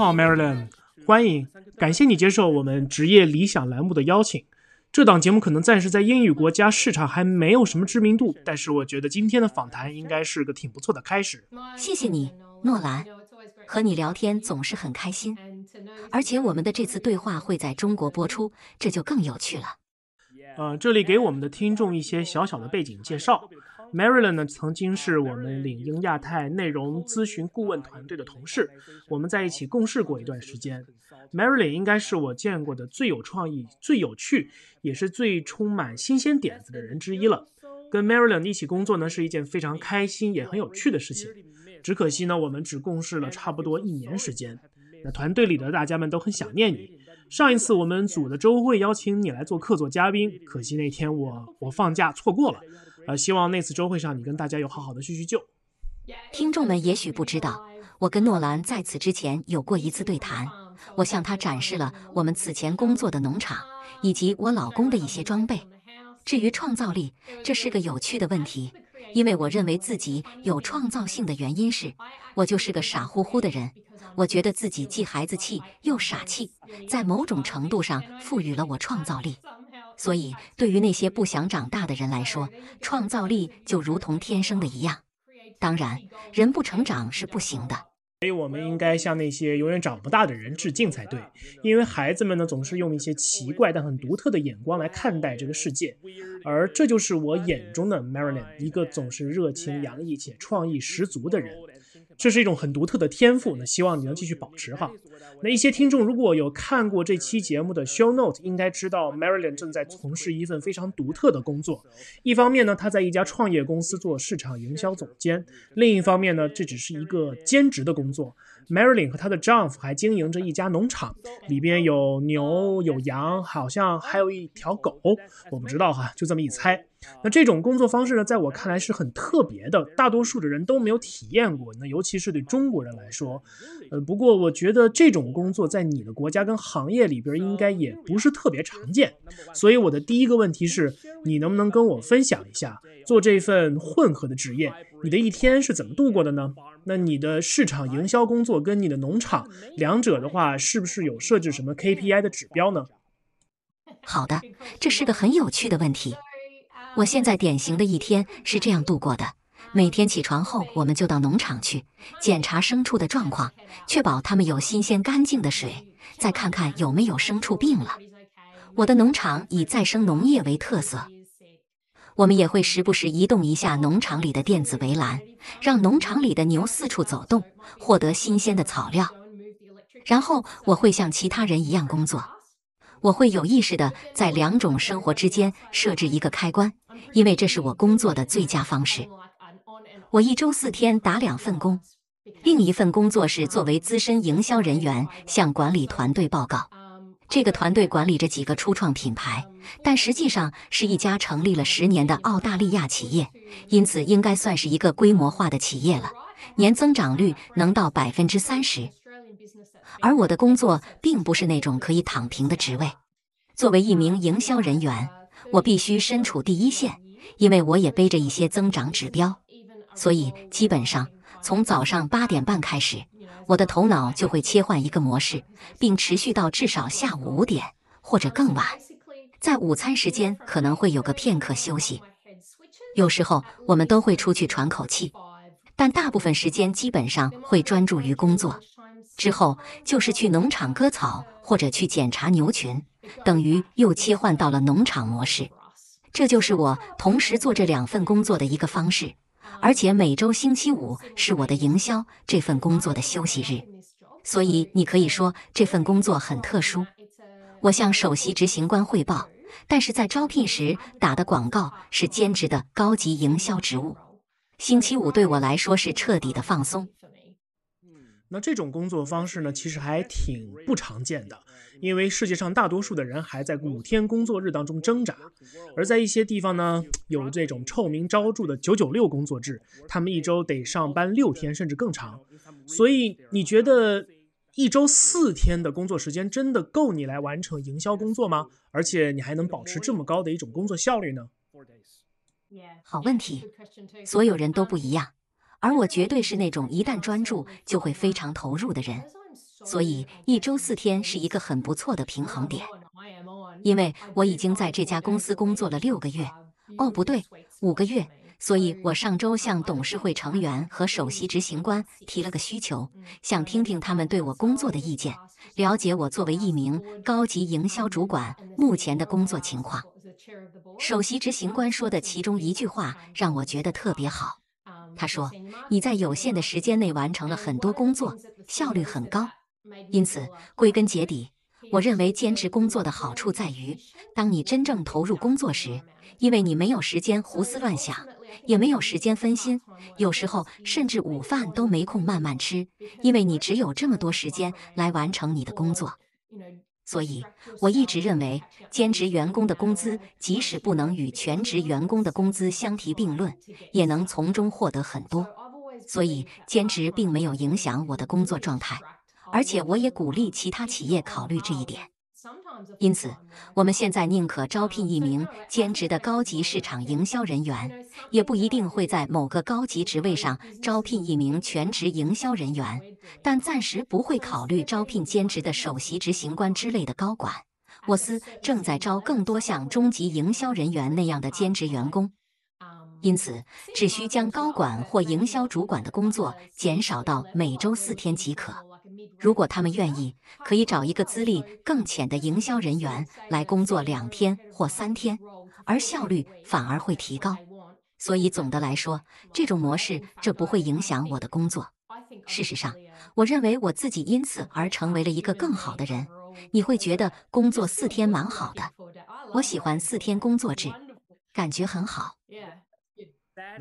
好，Marilyn，欢迎，感谢你接受我们职业理想栏目的邀请。这档节目可能暂时在英语国家市场还没有什么知名度，但是我觉得今天的访谈应该是个挺不错的开始。谢谢你，诺兰，和你聊天总是很开心，而且我们的这次对话会在中国播出，这就更有趣了。呃，这里给我们的听众一些小小的背景介绍。Marilyn 呢，曾经是我们领英亚太内容咨询顾问团队的同事，我们在一起共事过一段时间。Marilyn 应该是我见过的最有创意、最有趣，也是最充满新鲜点子的人之一了。跟 Marilyn 一起工作呢，是一件非常开心也很有趣的事情。只可惜呢，我们只共事了差不多一年时间。那团队里的大家们都很想念你。上一次我们组的周会邀请你来做客座嘉宾，可惜那天我我放假错过了。呃，希望那次周会上你跟大家有好好的叙叙旧。听众们也许不知道，我跟诺兰在此之前有过一次对谈，我向他展示了我们此前工作的农场以及我老公的一些装备。至于创造力，这是个有趣的问题，因为我认为自己有创造性的原因是，我就是个傻乎乎的人。我觉得自己既孩子气又傻气，在某种程度上赋予了我创造力。所以，对于那些不想长大的人来说，创造力就如同天生的一样。当然，人不成长是不行的。所以，我们应该向那些永远长不大的人致敬才对。因为孩子们呢，总是用一些奇怪但很独特的眼光来看待这个世界，而这就是我眼中的 Marilyn，一个总是热情洋溢且创意十足的人。这是一种很独特的天赋，那希望你能继续保持哈。那一些听众如果有看过这期节目的 show note，应该知道 Marilyn 正在从事一份非常独特的工作。一方面呢，他在一家创业公司做市场营销总监；另一方面呢，这只是一个兼职的工作。Marilyn 和她的丈夫还经营着一家农场，里边有牛有羊，好像还有一条狗，我不知道哈，就这么一猜。那这种工作方式呢，在我看来是很特别的，大多数的人都没有体验过。那尤其是对中国人来说，呃，不过我觉得这种工作在你的国家跟行业里边应该也不是特别常见。所以我的第一个问题是，你能不能跟我分享一下做这份混合的职业，你的一天是怎么度过的呢？那你的市场营销工作跟你的农场两者的话，是不是有设置什么 KPI 的指标呢？好的，这是个很有趣的问题。我现在典型的一天是这样度过的：每天起床后，我们就到农场去检查牲畜的状况，确保它们有新鲜干净的水，再看看有没有牲畜病了。我的农场以再生农业为特色，我们也会时不时移动一下农场里的电子围栏，让农场里的牛四处走动，获得新鲜的草料。然后我会像其他人一样工作。我会有意识的在两种生活之间设置一个开关，因为这是我工作的最佳方式。我一周四天打两份工，另一份工作是作为资深营销人员向管理团队报告。这个团队管理着几个初创品牌，但实际上是一家成立了十年的澳大利亚企业，因此应该算是一个规模化的企业了，年增长率能到百分之三十。而我的工作并不是那种可以躺平的职位。作为一名营销人员，我必须身处第一线，因为我也背着一些增长指标。所以，基本上从早上八点半开始，我的头脑就会切换一个模式，并持续到至少下午五点或者更晚。在午餐时间可能会有个片刻休息，有时候我们都会出去喘口气，但大部分时间基本上会专注于工作。之后就是去农场割草，或者去检查牛群，等于又切换到了农场模式。这就是我同时做这两份工作的一个方式。而且每周星期五是我的营销这份工作的休息日，所以你可以说这份工作很特殊。我向首席执行官汇报，但是在招聘时打的广告是兼职的高级营销职务。星期五对我来说是彻底的放松。那这种工作方式呢，其实还挺不常见的，因为世界上大多数的人还在五天工作日当中挣扎，而在一些地方呢，有这种臭名昭著的九九六工作制，他们一周得上班六天甚至更长。所以你觉得一周四天的工作时间真的够你来完成营销工作吗？而且你还能保持这么高的一种工作效率呢？好问题，所有人都不一样。而我绝对是那种一旦专注就会非常投入的人。所以一周四天是一个很不错的平衡点。因为我已经在这家公司工作了六个月，哦，不对，五个月。所以我上周向董事会成员和首席执行官提了个需求，想听听他们对我工作的意见，了解我作为一名高级营销主管目前的工作情况。首席执行官说的其中一句话让我觉得特别好，他说：“你在有限的时间内完成了很多工作，效率很高。因此，归根结底。”我认为兼职工作的好处在于，当你真正投入工作时，因为你没有时间胡思乱想，也没有时间分心，有时候甚至午饭都没空慢慢吃，因为你只有这么多时间来完成你的工作。所以，我一直认为，兼职员工的工资即使不能与全职员工的工资相提并论，也能从中获得很多。所以，兼职并没有影响我的工作状态。而且我也鼓励其他企业考虑这一点。因此，我们现在宁可招聘一名兼职的高级市场营销人员，也不一定会在某个高级职位上招聘一名全职营销人员，但暂时不会考虑招聘兼职的首席执行官之类的高管。沃斯正在招更多像中级营销人员那样的兼职员工，因此只需将高管或营销主管的工作减少到每周四天即可。如果他们愿意，可以找一个资历更浅的营销人员来工作两天或三天，而效率反而会提高。所以总的来说，这种模式这不会影响我的工作。事实上，我认为我自己因此而成为了一个更好的人。你会觉得工作四天蛮好的。我喜欢四天工作制，感觉很好。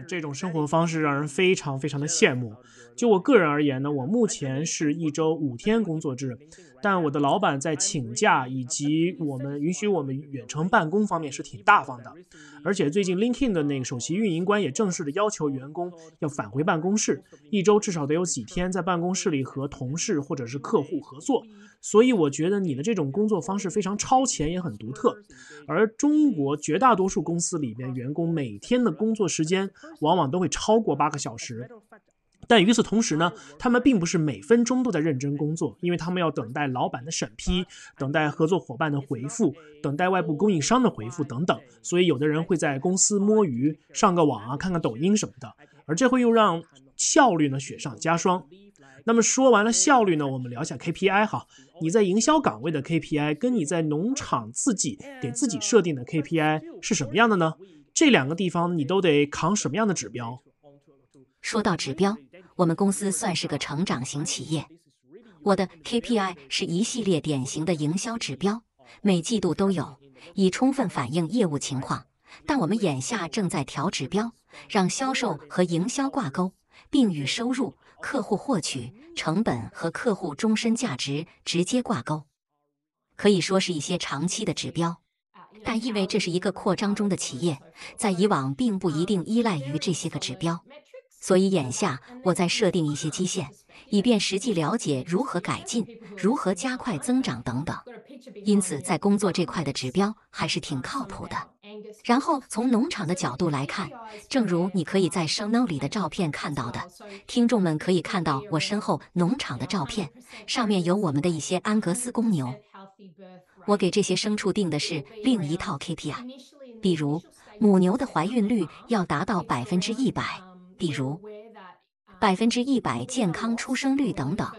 这种生活方式让人非常非常的羡慕。就我个人而言呢，我目前是一周五天工作制，但我的老板在请假以及我们允许我们远程办公方面是挺大方的。而且最近 LinkedIn 的那个首席运营官也正式的要求员工要返回办公室，一周至少得有几天在办公室里和同事或者是客户合作。所以我觉得你的这种工作方式非常超前，也很独特。而中国绝大多数公司里边，员工每天的工作时间往往都会超过八个小时。但与此同时呢，他们并不是每分钟都在认真工作，因为他们要等待老板的审批，等待合作伙伴的回复，等待外部供应商的回复等等。所以有的人会在公司摸鱼，上个网啊，看看抖音什么的。而这会又让效率呢雪上加霜。那么说完了效率呢，我们聊一下 KPI 哈。你在营销岗位的 KPI 跟你在农场自己给自己设定的 KPI 是什么样的呢？这两个地方你都得扛什么样的指标？说到指标，我们公司算是个成长型企业。我的 KPI 是一系列典型的营销指标，每季度都有，以充分反映业务情况。但我们眼下正在调指标，让销售和营销挂钩，并与收入。客户获取成本和客户终身价值直接挂钩，可以说是一些长期的指标。但因为这是一个扩张中的企业，在以往并不一定依赖于这些个指标，所以眼下我在设定一些基线，以便实际了解如何改进、如何加快增长等等。因此，在工作这块的指标还是挺靠谱的。然后从农场的角度来看，正如你可以在 s h o no 里的照片看到的，听众们可以看到我身后农场的照片，上面有我们的一些安格斯公牛。我给这些牲畜定的是另一套 KPI，比如母牛的怀孕率要达到百分之一百，比如百分之一百健康出生率等等。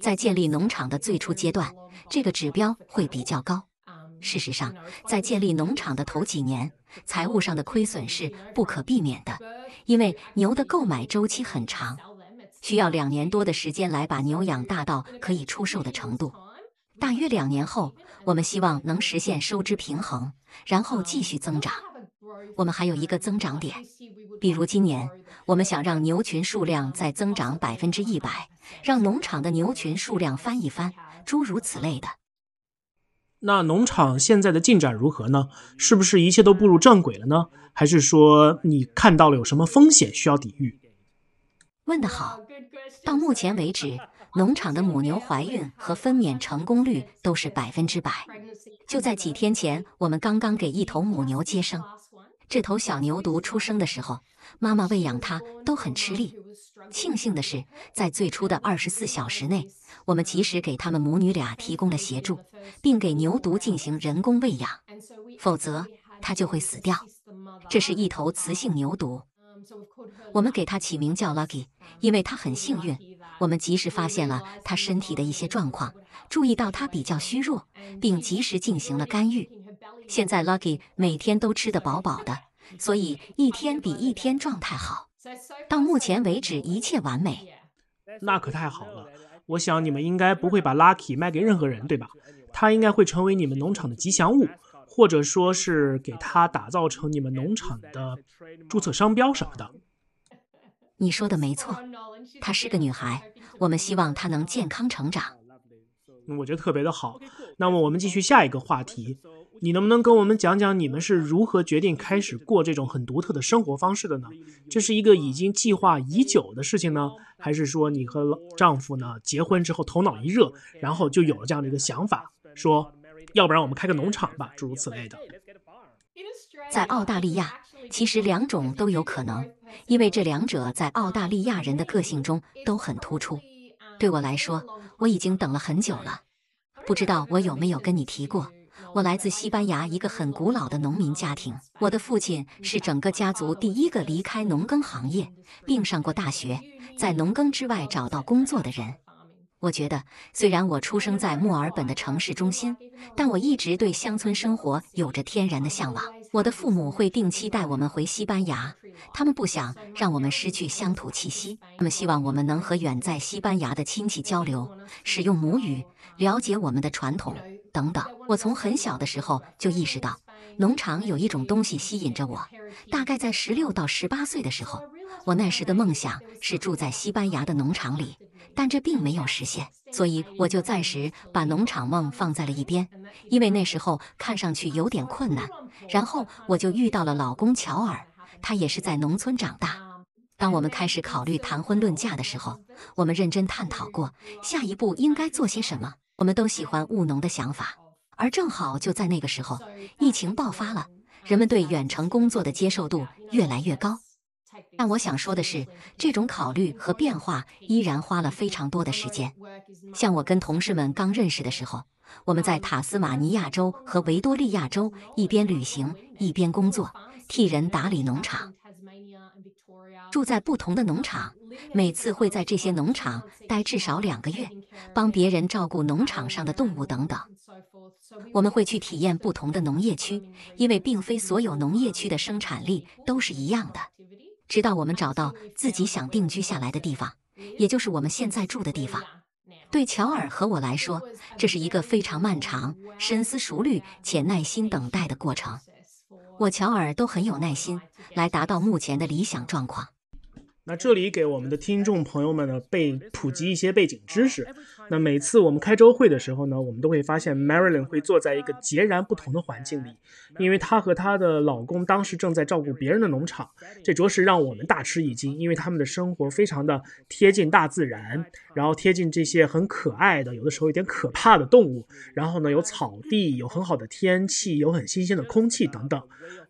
在建立农场的最初阶段，这个指标会比较高。事实上，在建立农场的头几年，财务上的亏损是不可避免的，因为牛的购买周期很长，需要两年多的时间来把牛养大到可以出售的程度。大约两年后，我们希望能实现收支平衡，然后继续增长。我们还有一个增长点，比如今年，我们想让牛群数量再增长百分之一百，让农场的牛群数量翻一番，诸如此类的。那农场现在的进展如何呢？是不是一切都步入正轨了呢？还是说你看到了有什么风险需要抵御？问得好，到目前为止，农场的母牛怀孕和分娩成功率都是百分之百。就在几天前，我们刚刚给一头母牛接生，这头小牛犊出生的时候，妈妈喂养它都很吃力。庆幸的是，在最初的二十四小时内，我们及时给他们母女俩提供了协助，并给牛犊进行人工喂养，否则它就会死掉。这是一头雌性牛犊，我们给它起名叫 Lucky，因为它很幸运。我们及时发现了它身体的一些状况，注意到它比较虚弱，并及时进行了干预。现在 Lucky 每天都吃得饱饱的，所以一天比一天状态好。到目前为止，一切完美。那可太好了！我想你们应该不会把 Lucky 卖给任何人，对吧？它应该会成为你们农场的吉祥物，或者说是给它打造成你们农场的注册商标什么的。你说的没错，她是个女孩，我们希望她能健康成长。我觉得特别的好。那么我们继续下一个话题。你能不能跟我们讲讲你们是如何决定开始过这种很独特的生活方式的呢？这是一个已经计划已久的事情呢，还是说你和丈夫呢结婚之后头脑一热，然后就有了这样的一个想法，说要不然我们开个农场吧，诸如此类的。在澳大利亚，其实两种都有可能，因为这两者在澳大利亚人的个性中都很突出。对我来说，我已经等了很久了，不知道我有没有跟你提过。我来自西班牙一个很古老的农民家庭，我的父亲是整个家族第一个离开农耕行业并上过大学，在农耕之外找到工作的人。我觉得，虽然我出生在墨尔本的城市中心，但我一直对乡村生活有着天然的向往。我的父母会定期带我们回西班牙，他们不想让我们失去乡土气息，他们希望我们能和远在西班牙的亲戚交流，使用母语，了解我们的传统。等等，我从很小的时候就意识到，农场有一种东西吸引着我。大概在十六到十八岁的时候，我那时的梦想是住在西班牙的农场里，但这并没有实现，所以我就暂时把农场梦放在了一边，因为那时候看上去有点困难。然后我就遇到了老公乔尔，他也是在农村长大。当我们开始考虑谈婚论嫁的时候，我们认真探讨过下一步应该做些什么。我们都喜欢务农的想法，而正好就在那个时候，疫情爆发了，人们对远程工作的接受度越来越高。但我想说的是，这种考虑和变化依然花了非常多的时间。像我跟同事们刚认识的时候，我们在塔斯马尼亚州和维多利亚州一边旅行一边工作，替人打理农场。住在不同的农场，每次会在这些农场待至少两个月，帮别人照顾农场上的动物等等。我们会去体验不同的农业区，因为并非所有农业区的生产力都是一样的。直到我们找到自己想定居下来的地方，也就是我们现在住的地方。对乔尔和我来说，这是一个非常漫长、深思熟虑且耐心等待的过程。我乔尔都很有耐心，来达到目前的理想状况。那这里给我们的听众朋友们呢，被普及一些背景知识。那每次我们开周会的时候呢，我们都会发现 Marilyn 会坐在一个截然不同的环境里，因为她和她的老公当时正在照顾别人的农场，这着实让我们大吃一惊，因为他们的生活非常的贴近大自然，然后贴近这些很可爱的，有的时候有点可怕的动物，然后呢有草地，有很好的天气，有很新鲜的空气等等。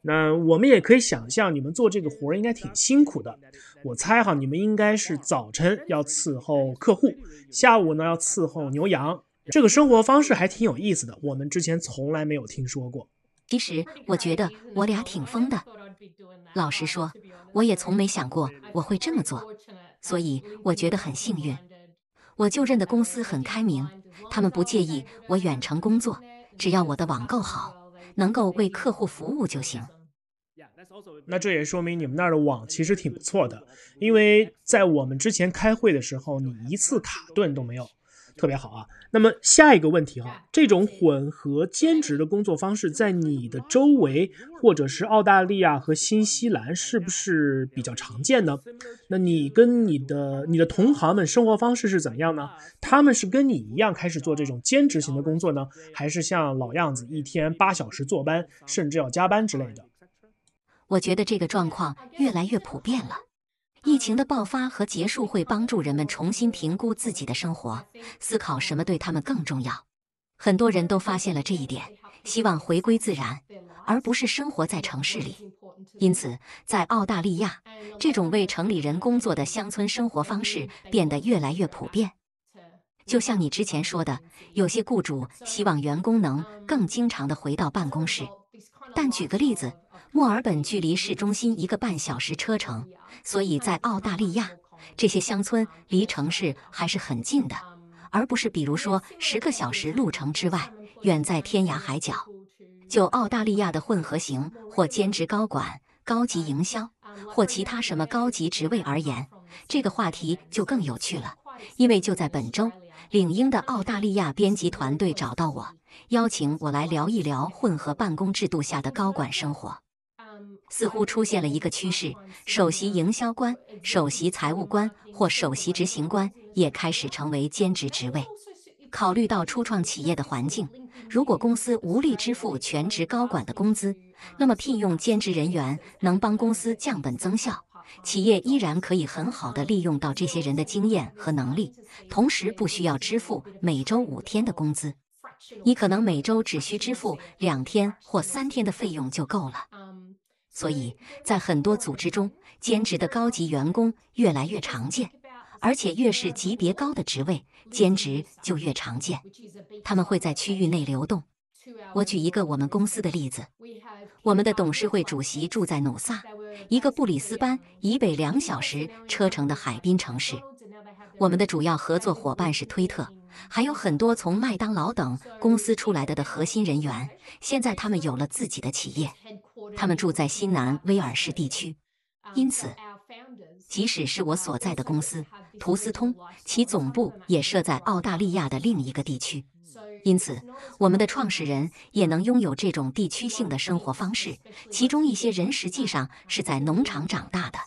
那我们也可以想象，你们做这个活儿应该挺辛苦的。我猜哈，你们应该是早晨要伺候客户，下午呢要伺候牛羊。这个生活方式还挺有意思的，我们之前从来没有听说过。其实我觉得我俩挺疯的。老实说，我也从没想过我会这么做，所以我觉得很幸运。我就任的公司很开明，他们不介意我远程工作，只要我的网购好。能够为客户服务就行。那这也说明你们那儿的网其实挺不错的，因为在我们之前开会的时候，你一次卡顿都没有。特别好啊！那么下一个问题哈，这种混合兼职的工作方式在你的周围或者是澳大利亚和新西兰是不是比较常见呢？那你跟你的你的同行们生活方式是怎么样呢？他们是跟你一样开始做这种兼职型的工作呢，还是像老样子一天八小时坐班，甚至要加班之类的？我觉得这个状况越来越普遍了。疫情的爆发和结束会帮助人们重新评估自己的生活，思考什么对他们更重要。很多人都发现了这一点，希望回归自然，而不是生活在城市里。因此，在澳大利亚，这种为城里人工作的乡村生活方式变得越来越普遍。就像你之前说的，有些雇主希望员工能更经常的回到办公室。但举个例子，墨尔本距离市中心一个半小时车程，所以在澳大利亚，这些乡村离城市还是很近的，而不是比如说十个小时路程之外，远在天涯海角。就澳大利亚的混合型或兼职高管、高级营销或其他什么高级职位而言，这个话题就更有趣了，因为就在本周。领英的澳大利亚编辑团队找到我，邀请我来聊一聊混合办公制度下的高管生活。似乎出现了一个趋势：首席营销官、首席财务官或首席执行官也开始成为兼职职位。考虑到初创企业的环境，如果公司无力支付全职高管的工资，那么聘用兼职人员能帮公司降本增效。企业依然可以很好的利用到这些人的经验和能力，同时不需要支付每周五天的工资，你可能每周只需支付两天或三天的费用就够了。所以在很多组织中，兼职的高级员工越来越常见，而且越是级别高的职位，兼职就越常见。他们会在区域内流动。我举一个我们公司的例子，我们的董事会主席住在努萨。一个布里斯班以北两小时车程的海滨城市，我们的主要合作伙伴是推特，还有很多从麦当劳等公司出来的的核心人员。现在他们有了自己的企业，他们住在新南威尔士地区，因此，即使是我所在的公司图斯通，其总部也设在澳大利亚的另一个地区。因此，我们的创始人也能拥有这种地区性的生活方式。其中一些人实际上是在农场长大的。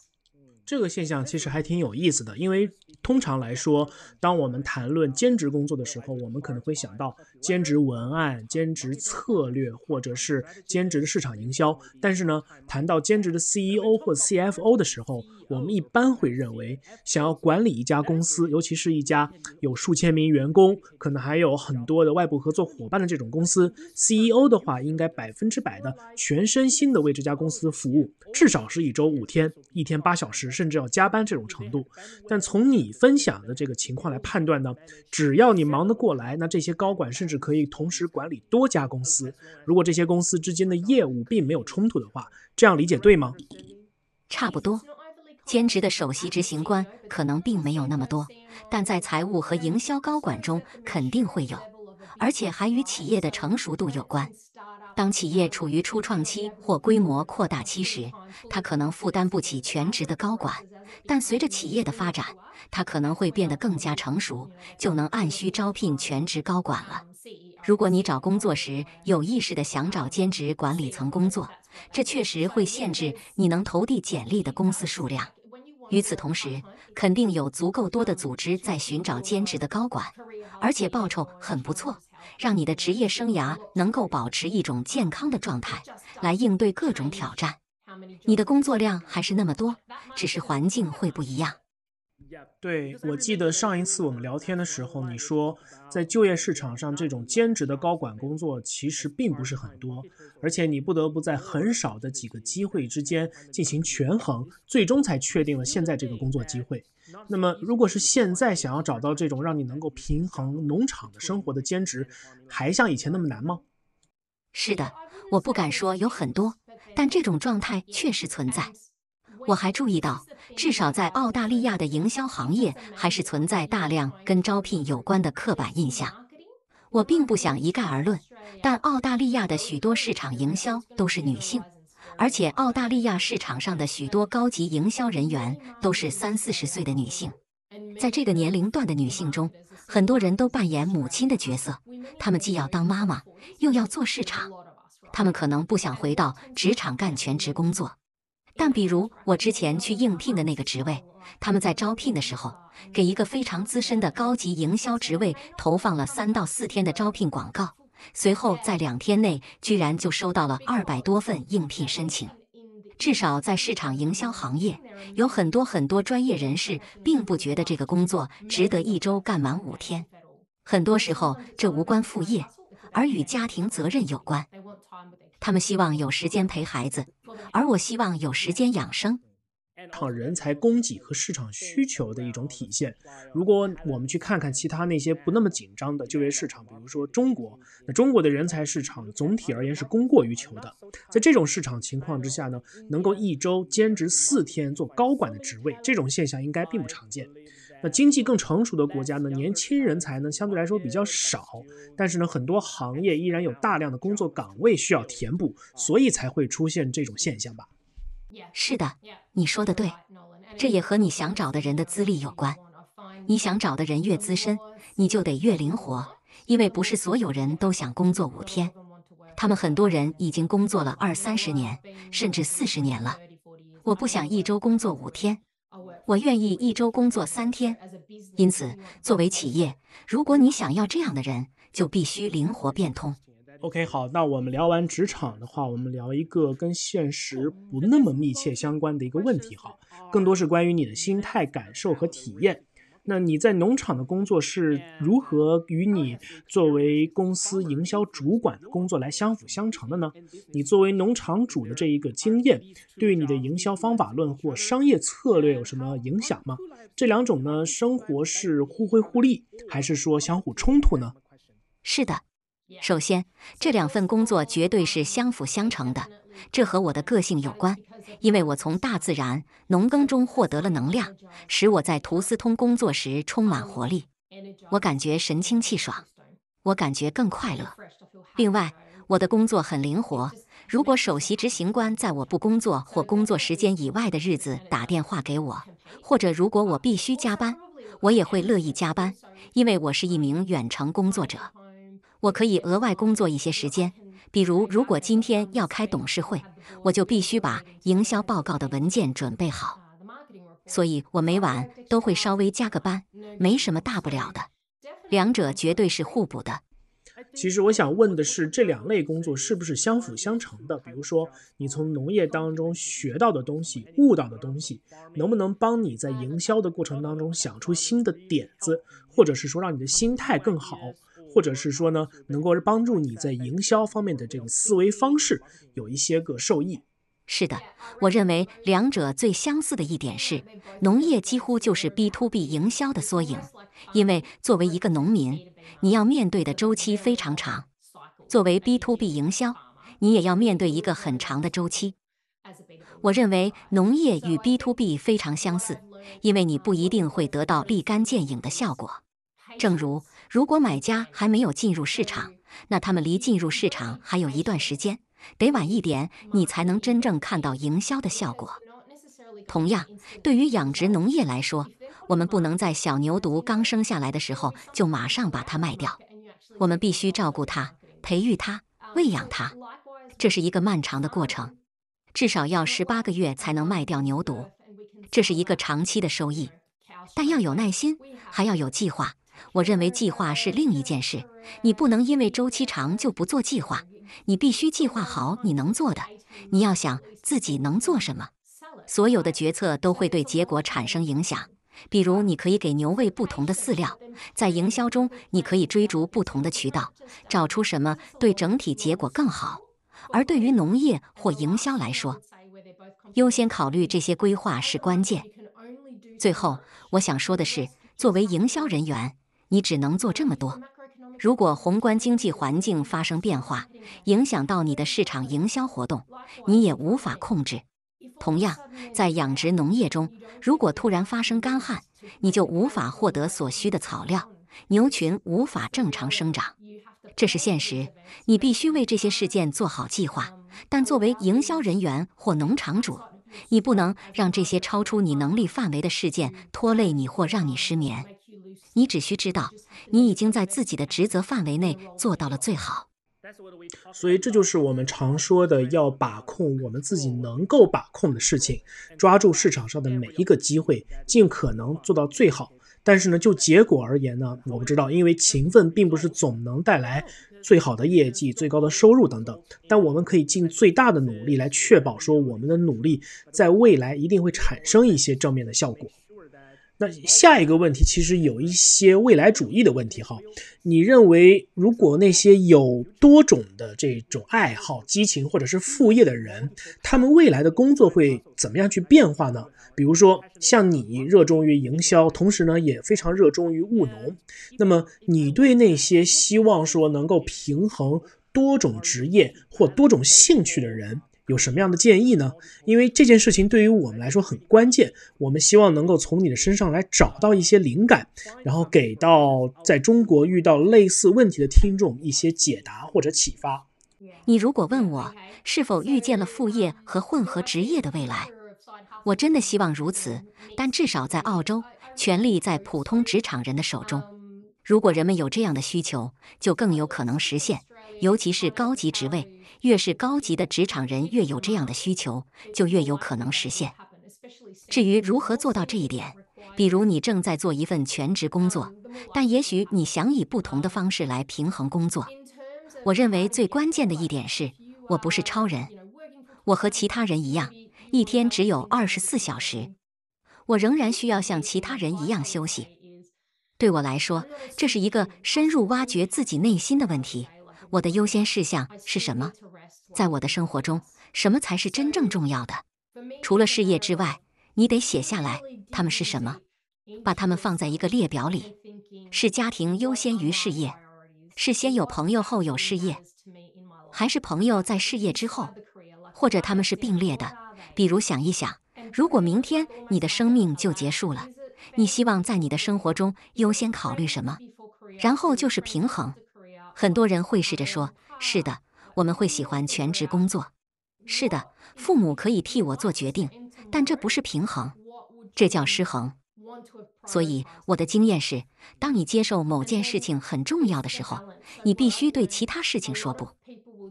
这个现象其实还挺有意思的，因为通常来说，当我们谈论兼职工作的时候，我们可能会想到兼职文案、兼职策略，或者是兼职的市场营销。但是呢，谈到兼职的 CEO 或 CFO 的时候，我们一般会认为，想要管理一家公司，尤其是一家有数千名员工，可能还有很多的外部合作伙伴的这种公司，CEO 的话应该百分之百的全身心的为这家公司服务，至少是一周五天，一天八小时，甚至要加班这种程度。但从你分享的这个情况来判断呢，只要你忙得过来，那这些高管甚至可以同时管理多家公司。如果这些公司之间的业务并没有冲突的话，这样理解对吗？差不多。兼职的首席执行官可能并没有那么多，但在财务和营销高管中肯定会有，而且还与企业的成熟度有关。当企业处于初创期或规模扩大期时，他可能负担不起全职的高管，但随着企业的发展，他可能会变得更加成熟，就能按需招聘全职高管了。如果你找工作时有意识的想找兼职管理层工作，这确实会限制你能投递简历的公司数量。与此同时，肯定有足够多的组织在寻找兼职的高管，而且报酬很不错，让你的职业生涯能够保持一种健康的状态，来应对各种挑战。你的工作量还是那么多，只是环境会不一样。对，我记得上一次我们聊天的时候，你说在就业市场上，这种兼职的高管工作其实并不是很多，而且你不得不在很少的几个机会之间进行权衡，最终才确定了现在这个工作机会。那么，如果是现在想要找到这种让你能够平衡农场的生活的兼职，还像以前那么难吗？是的，我不敢说有很多，但这种状态确实存在。我还注意到，至少在澳大利亚的营销行业，还是存在大量跟招聘有关的刻板印象。我并不想一概而论，但澳大利亚的许多市场营销都是女性，而且澳大利亚市场上的许多高级营销人员都是三四十岁的女性。在这个年龄段的女性中，很多人都扮演母亲的角色，她们既要当妈妈，又要做市场。她们可能不想回到职场干全职工作。但比如我之前去应聘的那个职位，他们在招聘的时候，给一个非常资深的高级营销职位投放了三到四天的招聘广告，随后在两天内居然就收到了二百多份应聘申请。至少在市场营销行业，有很多很多专业人士并不觉得这个工作值得一周干满五天。很多时候这无关副业，而与家庭责任有关。他们希望有时间陪孩子，而我希望有时间养生。场人才供给和市场需求的一种体现。如果我们去看看其他那些不那么紧张的就业市场，比如说中国，那中国的人才市场总体而言是供过于求的。在这种市场情况之下呢，能够一周兼职四天做高管的职位，这种现象应该并不常见。那经济更成熟的国家呢，年轻人才呢相对来说比较少，但是呢，很多行业依然有大量的工作岗位需要填补，所以才会出现这种现象吧。是的，你说的对，这也和你想找的人的资历有关。你想找的人越资深，你就得越灵活，因为不是所有人都想工作五天，他们很多人已经工作了二三十年，甚至四十年了。我不想一周工作五天。我愿意一周工作三天，因此，作为企业，如果你想要这样的人，就必须灵活变通。OK，好，那我们聊完职场的话，我们聊一个跟现实不那么密切相关的一个问题，哈，更多是关于你的心态、感受和体验。那你在农场的工作是如何与你作为公司营销主管的工作来相辅相成的呢？你作为农场主的这一个经验，对你的营销方法论或商业策略有什么影响吗？这两种呢，生活是互惠互利，还是说相互冲突呢？是的，首先，这两份工作绝对是相辅相成的。这和我的个性有关，因为我从大自然农耕中获得了能量，使我在图斯通工作时充满活力。我感觉神清气爽，我感觉更快乐。另外，我的工作很灵活。如果首席执行官在我不工作或工作时间以外的日子打电话给我，或者如果我必须加班，我也会乐意加班，因为我是一名远程工作者，我可以额外工作一些时间。比如，如果今天要开董事会，我就必须把营销报告的文件准备好，所以我每晚都会稍微加个班，没什么大不了的。两者绝对是互补的。其实我想问的是，这两类工作是不是相辅相成的？比如说，你从农业当中学到的东西、悟到的东西，能不能帮你在营销的过程当中想出新的点子，或者是说让你的心态更好？或者是说呢，能够帮助你在营销方面的这个思维方式有一些个受益。是的，我认为两者最相似的一点是，农业几乎就是 B to B 营销的缩影。因为作为一个农民，你要面对的周期非常长；作为 B to B 营销，你也要面对一个很长的周期。我认为农业与 B to B 非常相似，因为你不一定会得到立竿见影的效果。正如。如果买家还没有进入市场，那他们离进入市场还有一段时间，得晚一点，你才能真正看到营销的效果。同样，对于养殖农业来说，我们不能在小牛犊刚生下来的时候就马上把它卖掉，我们必须照顾它、培育它、喂养它，这是一个漫长的过程，至少要十八个月才能卖掉牛犊，这是一个长期的收益，但要有耐心，还要有计划。我认为计划是另一件事，你不能因为周期长就不做计划，你必须计划好你能做的。你要想自己能做什么，所有的决策都会对结果产生影响。比如，你可以给牛喂不同的饲料，在营销中，你可以追逐不同的渠道，找出什么对整体结果更好。而对于农业或营销来说，优先考虑这些规划是关键。最后，我想说的是，作为营销人员。你只能做这么多。如果宏观经济环境发生变化，影响到你的市场营销活动，你也无法控制。同样，在养殖农业中，如果突然发生干旱，你就无法获得所需的草料，牛群无法正常生长。这是现实，你必须为这些事件做好计划。但作为营销人员或农场主，你不能让这些超出你能力范围的事件拖累你或让你失眠。你只需知道，你已经在自己的职责范围内做到了最好。所以，这就是我们常说的，要把控我们自己能够把控的事情，抓住市场上的每一个机会，尽可能做到最好。但是呢，就结果而言呢，我不知道，因为勤奋并不是总能带来最好的业绩、最高的收入等等。但我们可以尽最大的努力来确保，说我们的努力在未来一定会产生一些正面的效果。那下一个问题其实有一些未来主义的问题哈。你认为，如果那些有多种的这种爱好、激情或者是副业的人，他们未来的工作会怎么样去变化呢？比如说，像你热衷于营销，同时呢也非常热衷于务农，那么你对那些希望说能够平衡多种职业或多种兴趣的人？有什么样的建议呢？因为这件事情对于我们来说很关键，我们希望能够从你的身上来找到一些灵感，然后给到在中国遇到类似问题的听众一些解答或者启发。你如果问我是否遇见了副业和混合职业的未来，我真的希望如此。但至少在澳洲，权力在普通职场人的手中。如果人们有这样的需求，就更有可能实现，尤其是高级职位。越是高级的职场人，越有这样的需求，就越有可能实现。至于如何做到这一点，比如你正在做一份全职工作，但也许你想以不同的方式来平衡工作。我认为最关键的一点是，我不是超人，我和其他人一样，一天只有二十四小时，我仍然需要像其他人一样休息。对我来说，这是一个深入挖掘自己内心的问题。我的优先事项是什么？在我的生活中，什么才是真正重要的？除了事业之外，你得写下来，他们是什么？把它们放在一个列表里。是家庭优先于事业？是先有朋友后有事业？还是朋友在事业之后？或者他们是并列的？比如想一想，如果明天你的生命就结束了，你希望在你的生活中优先考虑什么？然后就是平衡。很多人会试着说：“是的，我们会喜欢全职工作。是的，父母可以替我做决定，但这不是平衡，这叫失衡。所以我的经验是，当你接受某件事情很重要的时候，你必须对其他事情说不。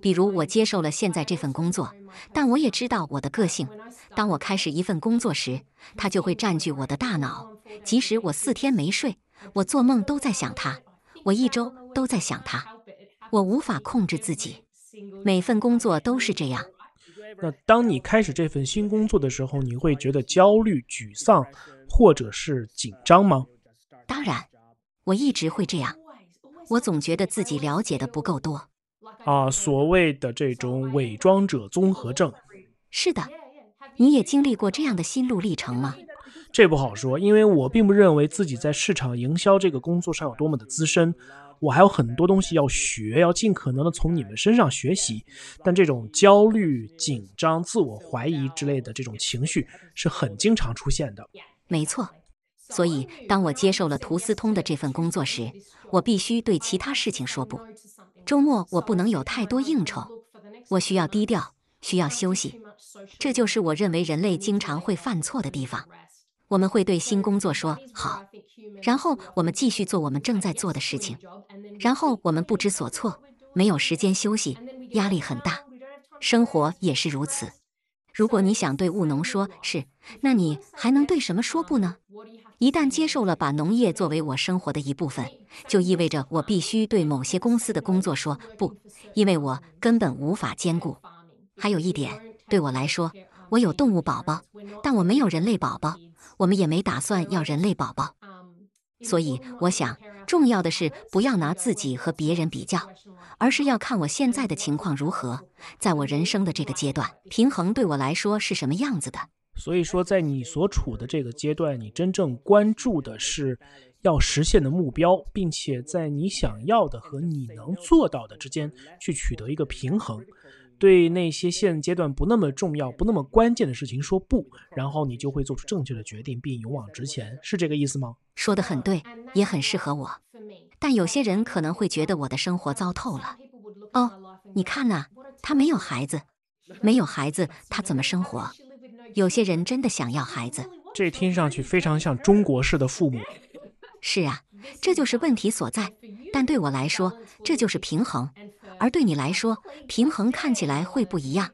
比如，我接受了现在这份工作，但我也知道我的个性。当我开始一份工作时，它就会占据我的大脑，即使我四天没睡，我做梦都在想它。”我一周都在想他，我无法控制自己。每份工作都是这样。那当你开始这份新工作的时候，你会觉得焦虑、沮丧，或者是紧张吗？当然，我一直会这样。我总觉得自己了解的不够多。啊，所谓的这种伪装者综合症。是的，你也经历过这样的心路历程吗？这不好说，因为我并不认为自己在市场营销这个工作上有多么的资深，我还有很多东西要学，要尽可能的从你们身上学习。但这种焦虑、紧张、自我怀疑之类的这种情绪是很经常出现的。没错，所以当我接受了图斯通的这份工作时，我必须对其他事情说不。周末我不能有太多应酬，我需要低调，需要休息。这就是我认为人类经常会犯错的地方。我们会对新工作说好，然后我们继续做我们正在做的事情，然后我们不知所措，没有时间休息，压力很大。生活也是如此。如果你想对务农说是，那你还能对什么说不呢？一旦接受了把农业作为我生活的一部分，就意味着我必须对某些公司的工作说不，因为我根本无法兼顾。还有一点，对我来说，我有动物宝宝，但我没有人类宝宝。我们也没打算要人类宝宝，所以我想，重要的是不要拿自己和别人比较，而是要看我现在的情况如何，在我人生的这个阶段，平衡对我来说是什么样子的。所以说，在你所处的这个阶段，你真正关注的是要实现的目标，并且在你想要的和你能做到的之间去取得一个平衡。对那些现阶段不那么重要、不那么关键的事情说不，然后你就会做出正确的决定并勇往直前，是这个意思吗？说的很对，也很适合我。但有些人可能会觉得我的生活糟透了。哦，你看呐，他没有孩子，没有孩子他怎么生活？有些人真的想要孩子，这听上去非常像中国式的父母。是啊，这就是问题所在。但对我来说，这就是平衡。而对你来说，平衡看起来会不一样；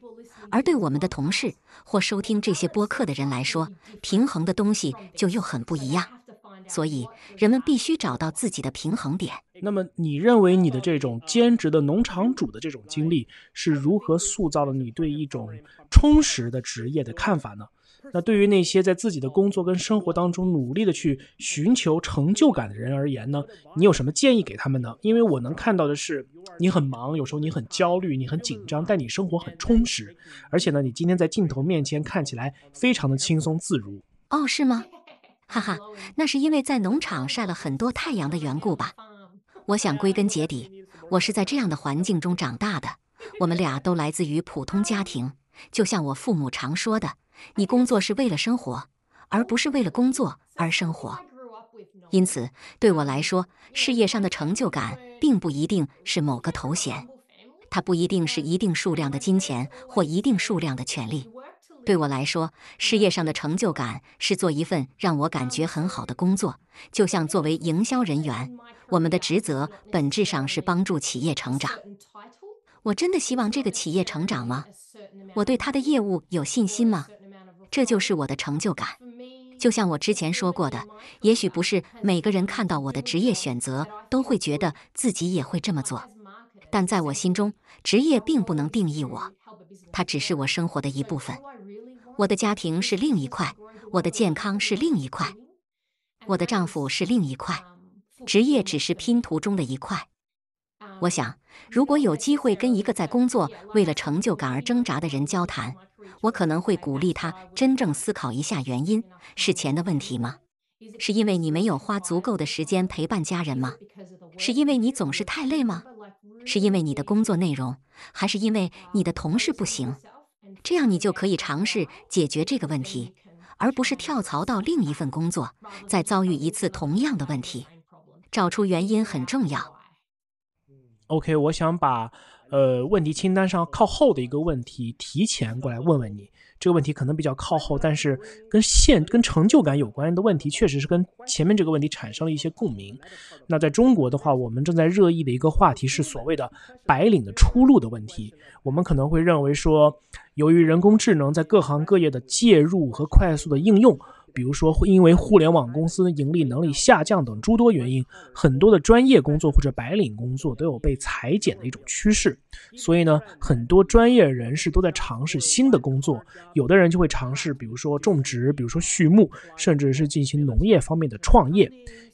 而对我们的同事或收听这些播客的人来说，平衡的东西就又很不一样。所以，人们必须找到自己的平衡点。那么，你认为你的这种兼职的农场主的这种经历是如何塑造了你对一种充实的职业的看法呢？那对于那些在自己的工作跟生活当中努力的去寻求成就感的人而言呢，你有什么建议给他们呢？因为我能看到的是，你很忙，有时候你很焦虑，你很紧张，但你生活很充实，而且呢，你今天在镜头面前看起来非常的轻松自如。哦，是吗？哈哈，那是因为在农场晒了很多太阳的缘故吧？我想归根结底，我是在这样的环境中长大的。我们俩都来自于普通家庭，就像我父母常说的。你工作是为了生活，而不是为了工作而生活。因此，对我来说，事业上的成就感并不一定是某个头衔，它不一定是一定数量的金钱或一定数量的权利。对我来说，事业上的成就感是做一份让我感觉很好的工作。就像作为营销人员，我们的职责本质上是帮助企业成长。我真的希望这个企业成长吗？我对他的业务有信心吗？这就是我的成就感，就像我之前说过的，也许不是每个人看到我的职业选择都会觉得自己也会这么做，但在我心中，职业并不能定义我，它只是我生活的一部分。我的家庭是另一块，我的健康是另一块，我的丈夫是另一块，职业只是拼图中的一块。我想，如果有机会跟一个在工作为了成就感而挣扎的人交谈。我可能会鼓励他真正思考一下原因：是钱的问题吗？是因为你没有花足够的时间陪伴家人吗？是因为你总是太累吗？是因为你的工作内容，还是因为你的同事不行？这样你就可以尝试解决这个问题，而不是跳槽到另一份工作，再遭遇一次同样的问题。找出原因很重要。OK，我想把。呃，问题清单上靠后的一个问题，提前过来问问你。这个问题可能比较靠后，但是跟现跟成就感有关的问题，确实是跟前面这个问题产生了一些共鸣。那在中国的话，我们正在热议的一个话题是所谓的白领的出路的问题。我们可能会认为说，由于人工智能在各行各业的介入和快速的应用。比如说，会因为互联网公司盈利能力下降等诸多原因，很多的专业工作或者白领工作都有被裁减的一种趋势。所以呢，很多专业人士都在尝试新的工作。有的人就会尝试，比如说种植，比如说畜牧，甚至是进行农业方面的创业。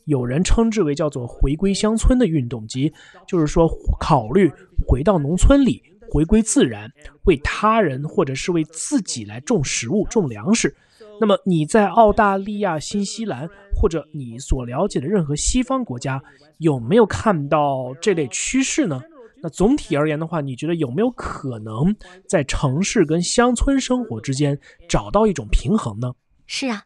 有人称之为叫做“回归乡村”的运动，即就是说考虑回到农村里，回归自然，为他人或者是为自己来种食物、种粮食。那么你在澳大利亚、新西兰或者你所了解的任何西方国家，有没有看到这类趋势呢？那总体而言的话，你觉得有没有可能在城市跟乡村生活之间找到一种平衡呢？是啊，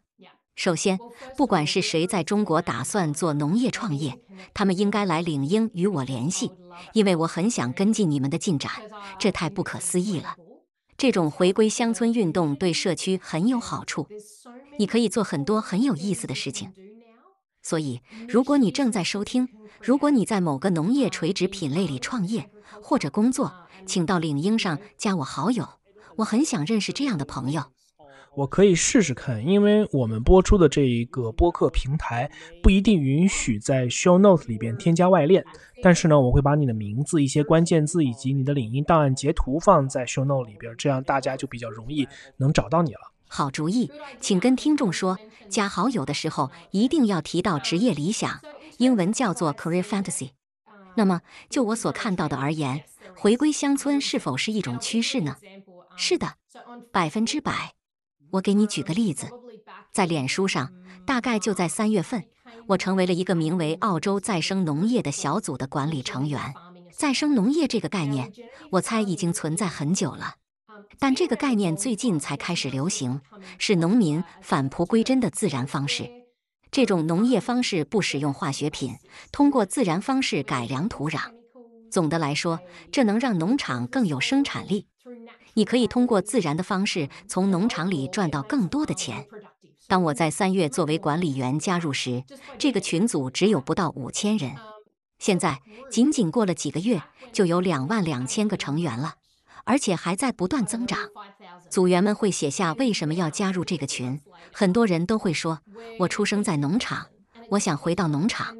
首先，不管是谁在中国打算做农业创业，他们应该来领英与我联系，因为我很想跟进你们的进展，这太不可思议了。这种回归乡村运动对社区很有好处，你可以做很多很有意思的事情。所以，如果你正在收听，如果你在某个农业垂直品类里创业或者工作，请到领英上加我好友，我很想认识这样的朋友。我可以试试看，因为我们播出的这一个播客平台不一定允许在 Show Notes 里边添加外链，但是呢，我会把你的名字、一些关键字以及你的领音档案截图放在 Show Notes 里边，这样大家就比较容易能找到你了。好主意，请跟听众说，加好友的时候一定要提到职业理想，英文叫做 Career Fantasy。那么，就我所看到的而言，回归乡村是否是一种趋势呢？是的，百分之百。我给你举个例子，在脸书上，大概就在三月份，我成为了一个名为“澳洲再生农业”的小组的管理成员。再生农业这个概念，我猜已经存在很久了，但这个概念最近才开始流行，是农民返璞归真的自然方式。这种农业方式不使用化学品，通过自然方式改良土壤。总的来说，这能让农场更有生产力。你可以通过自然的方式从农场里赚到更多的钱。当我在三月作为管理员加入时，这个群组只有不到五千人。现在仅仅过了几个月，就有两万两千个成员了，而且还在不断增长。组员们会写下为什么要加入这个群，很多人都会说：“我出生在农场，我想回到农场。”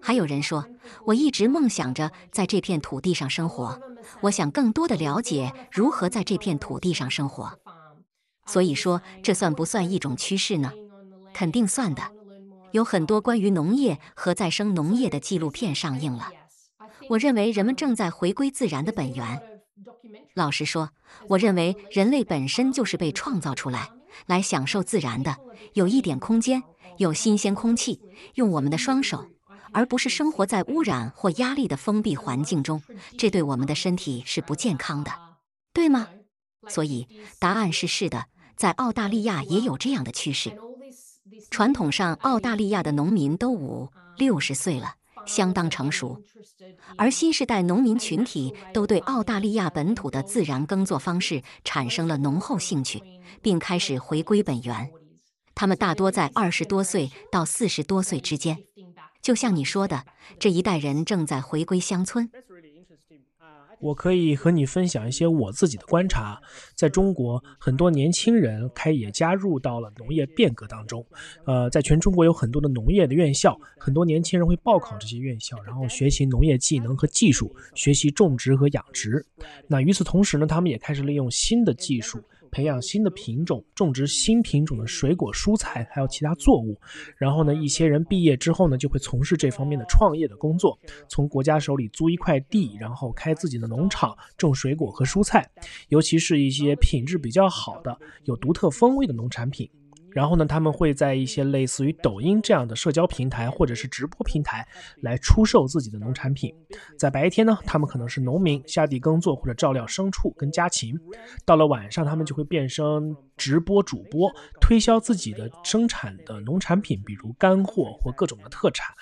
还有人说：“我一直梦想着在这片土地上生活。”我想更多的了解如何在这片土地上生活。所以说，这算不算一种趋势呢？肯定算的。有很多关于农业和再生农业的纪录片上映了。我认为人们正在回归自然的本源。老实说，我认为人类本身就是被创造出来来享受自然的，有一点空间，有新鲜空气，用我们的双手，而不是生活在污染或压力的封闭环境中。这对我们的身体是不健康的，对吗？所以答案是是的。在澳大利亚也有这样的趋势。传统上，澳大利亚的农民都五六十岁了，相当成熟。而新时代农民群体都对澳大利亚本土的自然耕作方式产生了浓厚兴趣，并开始回归本源。他们大多在二十多岁到四十多岁之间。就像你说的，这一代人正在回归乡村。我可以和你分享一些我自己的观察，在中国，很多年轻人开也加入到了农业变革当中。呃，在全中国有很多的农业的院校，很多年轻人会报考这些院校，然后学习农业技能和技术，学习种植和养殖。那与此同时呢，他们也开始利用新的技术。培养新的品种，种植新品种的水果、蔬菜，还有其他作物。然后呢，一些人毕业之后呢，就会从事这方面的创业的工作，从国家手里租一块地，然后开自己的农场，种水果和蔬菜，尤其是一些品质比较好的、有独特风味的农产品。然后呢，他们会在一些类似于抖音这样的社交平台或者是直播平台来出售自己的农产品。在白天呢，他们可能是农民下地耕作或者照料牲畜跟家禽；到了晚上，他们就会变身直播主播，推销自己的生产的农产品，比如干货或各种的特产。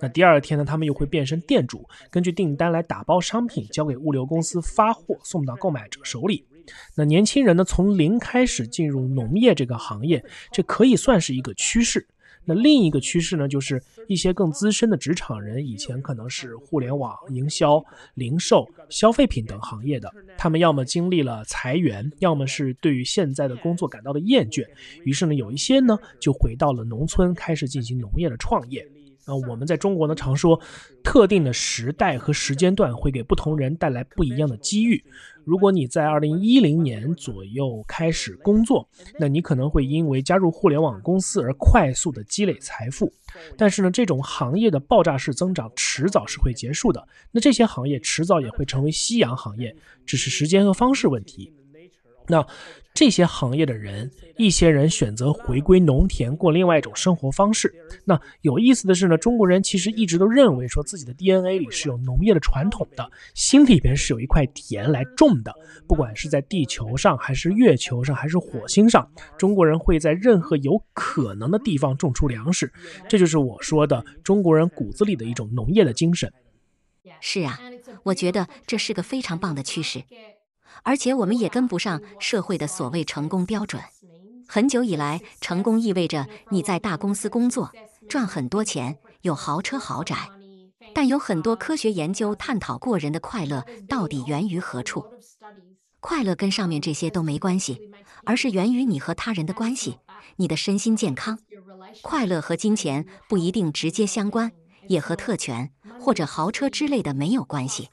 那第二天呢，他们又会变身店主，根据订单来打包商品，交给物流公司发货，送到购买者手里。那年轻人呢，从零开始进入农业这个行业，这可以算是一个趋势。那另一个趋势呢，就是一些更资深的职场人，以前可能是互联网营销、零售、消费品等行业的，他们要么经历了裁员，要么是对于现在的工作感到了厌倦，于是呢，有一些呢就回到了农村，开始进行农业的创业。那，我们在中国呢常说，特定的时代和时间段会给不同人带来不一样的机遇。如果你在二零一零年左右开始工作，那你可能会因为加入互联网公司而快速的积累财富。但是呢，这种行业的爆炸式增长迟早是会结束的。那这些行业迟早也会成为夕阳行业，只是时间和方式问题。那这些行业的人，一些人选择回归农田，过另外一种生活方式。那有意思的是呢，中国人其实一直都认为说自己的 DNA 里是有农业的传统的，心里边是有一块田来种的。不管是在地球上，还是月球上，还是火星上，中国人会在任何有可能的地方种出粮食。这就是我说的中国人骨子里的一种农业的精神。是啊，我觉得这是个非常棒的趋势。而且我们也跟不上社会的所谓成功标准。很久以来，成功意味着你在大公司工作，赚很多钱，有豪车豪宅。但有很多科学研究探讨过人的快乐到底源于何处。快乐跟上面这些都没关系，而是源于你和他人的关系，你的身心健康。快乐和金钱不一定直接相关，也和特权或者豪车之类的没有关系。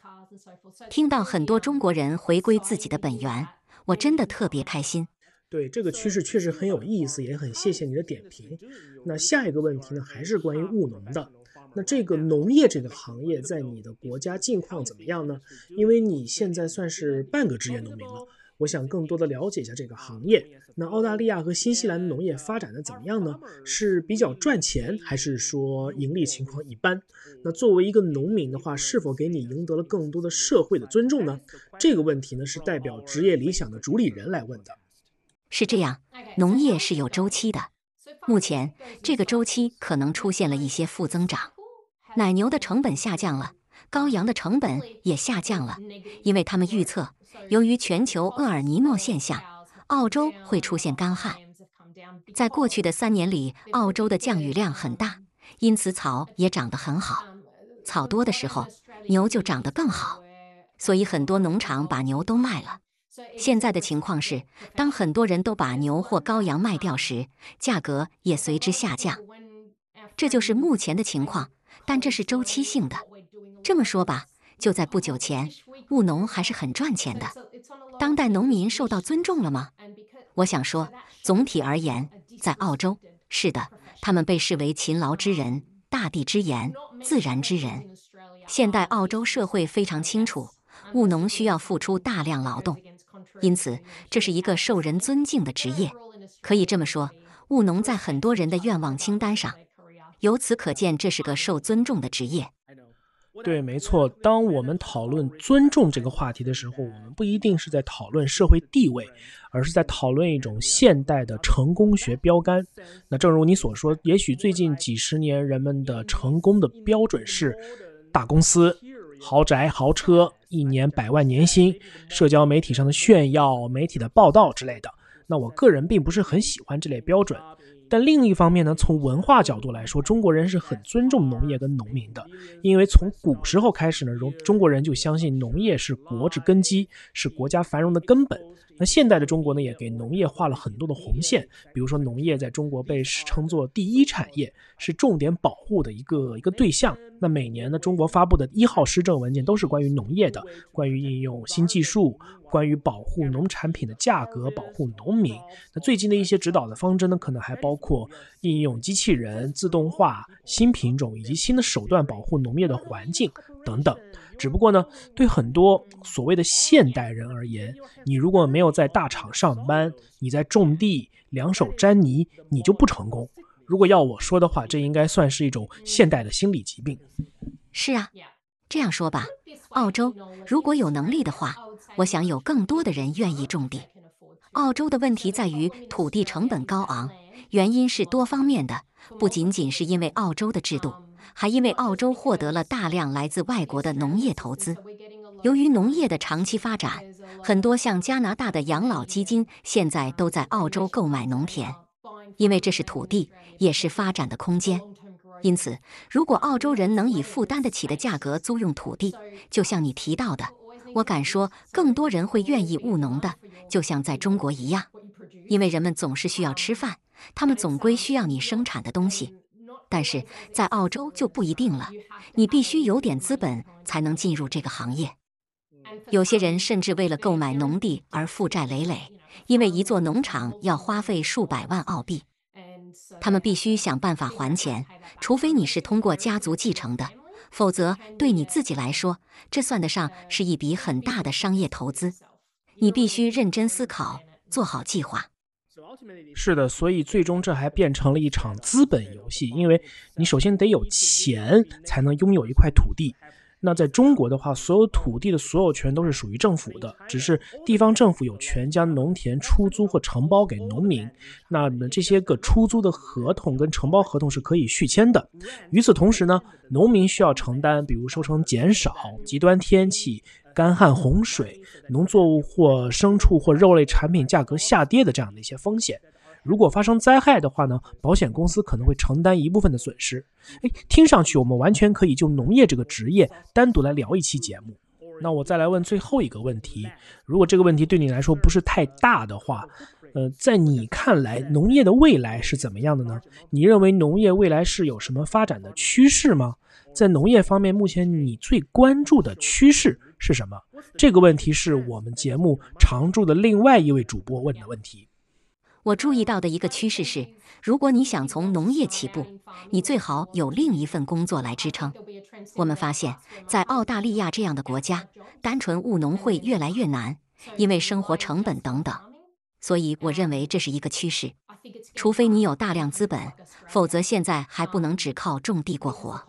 听到很多中国人回归自己的本源，我真的特别开心。对这个趋势确实很有意思，也很谢谢你的点评。那下一个问题呢，还是关于务农的。那这个农业这个行业在你的国家境况怎么样呢？因为你现在算是半个职业农民了。我想更多的了解一下这个行业。那澳大利亚和新西兰的农业发展的怎么样呢？是比较赚钱，还是说盈利情况一般？那作为一个农民的话，是否给你赢得了更多的社会的尊重呢？这个问题呢，是代表职业理想的主理人来问的。是这样，农业是有周期的，目前这个周期可能出现了一些负增长，奶牛的成本下降了，羔羊的成本也下降了，因为他们预测。由于全球厄尔尼诺现象，澳洲会出现干旱。在过去的三年里，澳洲的降雨量很大，因此草也长得很好。草多的时候，牛就长得更好。所以很多农场把牛都卖了。现在的情况是，当很多人都把牛或羔羊卖掉时，价格也随之下降。这就是目前的情况，但这是周期性的。这么说吧。就在不久前，务农还是很赚钱的。当代农民受到尊重了吗？我想说，总体而言，在澳洲，是的，他们被视为勤劳之人、大地之言、自然之人。现代澳洲社会非常清楚，务农需要付出大量劳动，因此这是一个受人尊敬的职业。可以这么说，务农在很多人的愿望清单上。由此可见，这是个受尊重的职业。对，没错。当我们讨论尊重这个话题的时候，我们不一定是在讨论社会地位，而是在讨论一种现代的成功学标杆。那正如你所说，也许最近几十年人们的成功的标准是大公司、豪宅、豪车、一年百万年薪、社交媒体上的炫耀、媒体的报道之类的。那我个人并不是很喜欢这类标准。但另一方面呢，从文化角度来说，中国人是很尊重农业跟农民的，因为从古时候开始呢，中中国人就相信农业是国之根基，是国家繁荣的根本。那现代的中国呢，也给农业画了很多的红线，比如说农业在中国被称作第一产业，是重点保护的一个一个对象。那每年呢，中国发布的一号施政文件都是关于农业的，关于应用新技术。关于保护农产品的价格，保护农民。那最近的一些指导的方针呢，可能还包括应用机器人、自动化、新品种以及新的手段保护农业的环境等等。只不过呢，对很多所谓的现代人而言，你如果没有在大厂上班，你在种地两手沾泥，你就不成功。如果要我说的话，这应该算是一种现代的心理疾病。是啊，这样说吧，澳洲如果有能力的话。我想有更多的人愿意种地。澳洲的问题在于土地成本高昂，原因是多方面的，不仅仅是因为澳洲的制度，还因为澳洲获得了大量来自外国的农业投资。由于农业的长期发展，很多像加拿大的养老基金现在都在澳洲购买农田，因为这是土地，也是发展的空间。因此，如果澳洲人能以负担得起的价格租用土地，就像你提到的。我敢说，更多人会愿意务农的，就像在中国一样，因为人们总是需要吃饭，他们总归需要你生产的东西。但是在澳洲就不一定了，你必须有点资本才能进入这个行业。有些人甚至为了购买农地而负债累累，因为一座农场要花费数百万澳币，他们必须想办法还钱，除非你是通过家族继承的。否则，对你自己来说，这算得上是一笔很大的商业投资。你必须认真思考，做好计划。是的，所以最终这还变成了一场资本游戏，因为你首先得有钱，才能拥有一块土地。那在中国的话，所有土地的所有权都是属于政府的，只是地方政府有权将农田出租或承包给农民。那么这些个出租的合同跟承包合同是可以续签的。与此同时呢，农民需要承担，比如收成减少、极端天气、干旱、洪水、农作物或牲畜或肉类产品价格下跌的这样的一些风险。如果发生灾害的话呢，保险公司可能会承担一部分的损失。哎，听上去我们完全可以就农业这个职业单独来聊一期节目。那我再来问最后一个问题：如果这个问题对你来说不是太大的话，呃，在你看来，农业的未来是怎么样的呢？你认为农业未来是有什么发展的趋势吗？在农业方面，目前你最关注的趋势是什么？这个问题是我们节目常驻的另外一位主播问的问题。我注意到的一个趋势是，如果你想从农业起步，你最好有另一份工作来支撑。我们发现，在澳大利亚这样的国家，单纯务农会越来越难，因为生活成本等等。所以，我认为这是一个趋势。除非你有大量资本，否则现在还不能只靠种地过活。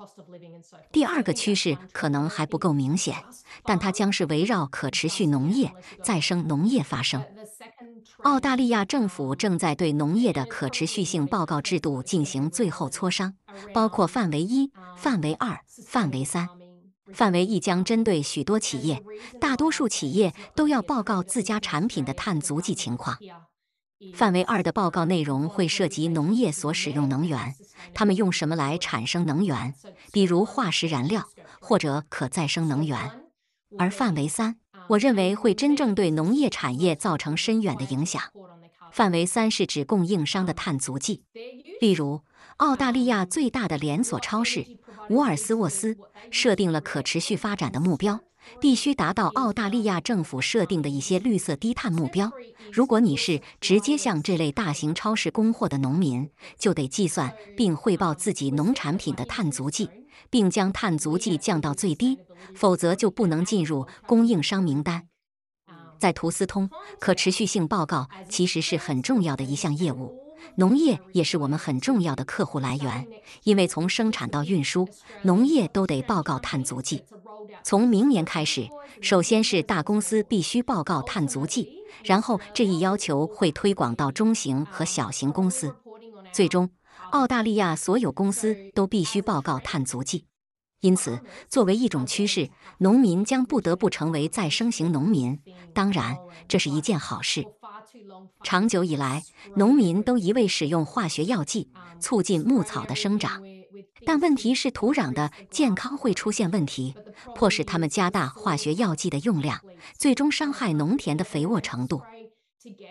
第二个趋势可能还不够明显，但它将是围绕可持续农业、再生农业发生。澳大利亚政府正在对农业的可持续性报告制度进行最后磋商，包括范围一、范围二、范围三。范围一将针对许多企业，大多数企业都要报告自家产品的碳足迹情况。范围二的报告内容会涉及农业所使用能源，他们用什么来产生能源，比如化石燃料或者可再生能源。而范围三。我认为会真正对农业产业造成深远的影响。范围三是指供应商的碳足迹，例如澳大利亚最大的连锁超市伍尔斯沃斯设定了可持续发展的目标，必须达到澳大利亚政府设定的一些绿色低碳目标。如果你是直接向这类大型超市供货的农民，就得计算并汇报自己农产品的碳足迹，并将碳足迹降到最低，否则就不能进入供应商名单。在图斯通，可持续性报告其实是很重要的一项业务。农业也是我们很重要的客户来源，因为从生产到运输，农业都得报告碳足迹。从明年开始，首先是大公司必须报告碳足迹，然后这一要求会推广到中型和小型公司，最终澳大利亚所有公司都必须报告碳足迹。因此，作为一种趋势，农民将不得不成为再生型农民。当然，这是一件好事。长久以来，农民都一味使用化学药剂，促进牧草的生长。但问题是，土壤的健康会出现问题，迫使他们加大化学药剂的用量，最终伤害农田的肥沃程度。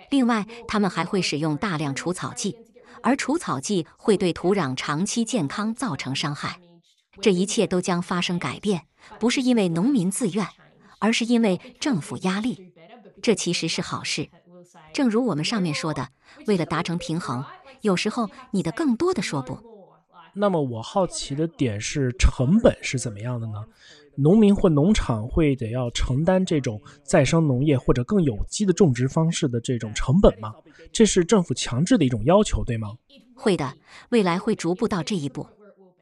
另外，他们还会使用大量除草剂，而除草剂会对土壤长期健康造成伤害。这一切都将发生改变，不是因为农民自愿，而是因为政府压力。这其实是好事。正如我们上面说的，为了达成平衡，有时候你的更多的说不。那么我好奇的点是，成本是怎么样的呢？农民或农场会得要承担这种再生农业或者更有机的种植方式的这种成本吗？这是政府强制的一种要求，对吗？会的，未来会逐步到这一步。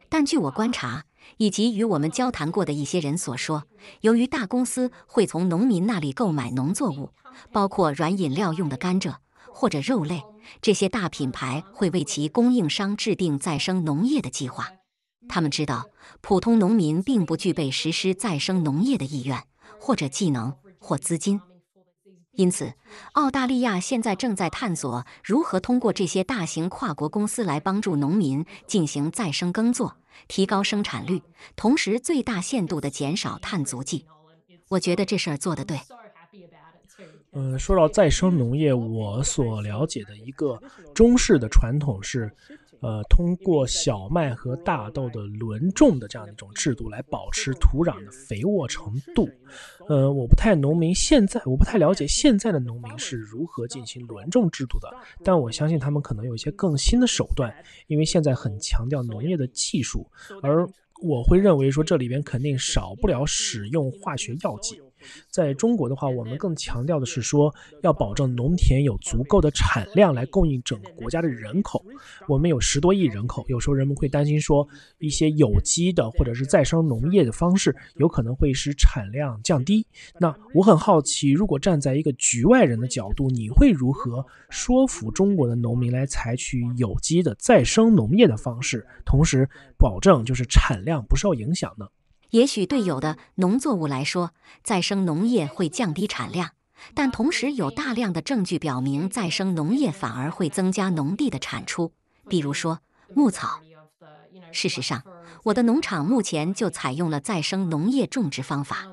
但据我观察，以及与我们交谈过的一些人所说，由于大公司会从农民那里购买农作物，包括软饮料用的甘蔗或者肉类。这些大品牌会为其供应商制定再生农业的计划。他们知道，普通农民并不具备实施再生农业的意愿、或者技能或资金。因此，澳大利亚现在正在探索如何通过这些大型跨国公司来帮助农民进行再生耕作，提高生产率，同时最大限度地减少碳足迹。我觉得这事儿做得对。嗯，说到再生农业，我所了解的一个中式的传统是，呃，通过小麦和大豆的轮种的这样一种制度来保持土壤的肥沃程度。呃，我不太农民现在我不太了解现在的农民是如何进行轮种制度的，但我相信他们可能有一些更新的手段，因为现在很强调农业的技术，而我会认为说这里边肯定少不了使用化学药剂。在中国的话，我们更强调的是说，要保证农田有足够的产量来供应整个国家的人口。我们有十多亿人口，有时候人们会担心说，一些有机的或者是再生农业的方式有可能会使产量降低。那我很好奇，如果站在一个局外人的角度，你会如何说服中国的农民来采取有机的再生农业的方式，同时保证就是产量不受影响呢？也许对有的农作物来说，再生农业会降低产量，但同时有大量的证据表明，再生农业反而会增加农地的产出。比如说牧草。事实上，我的农场目前就采用了再生农业种植方法。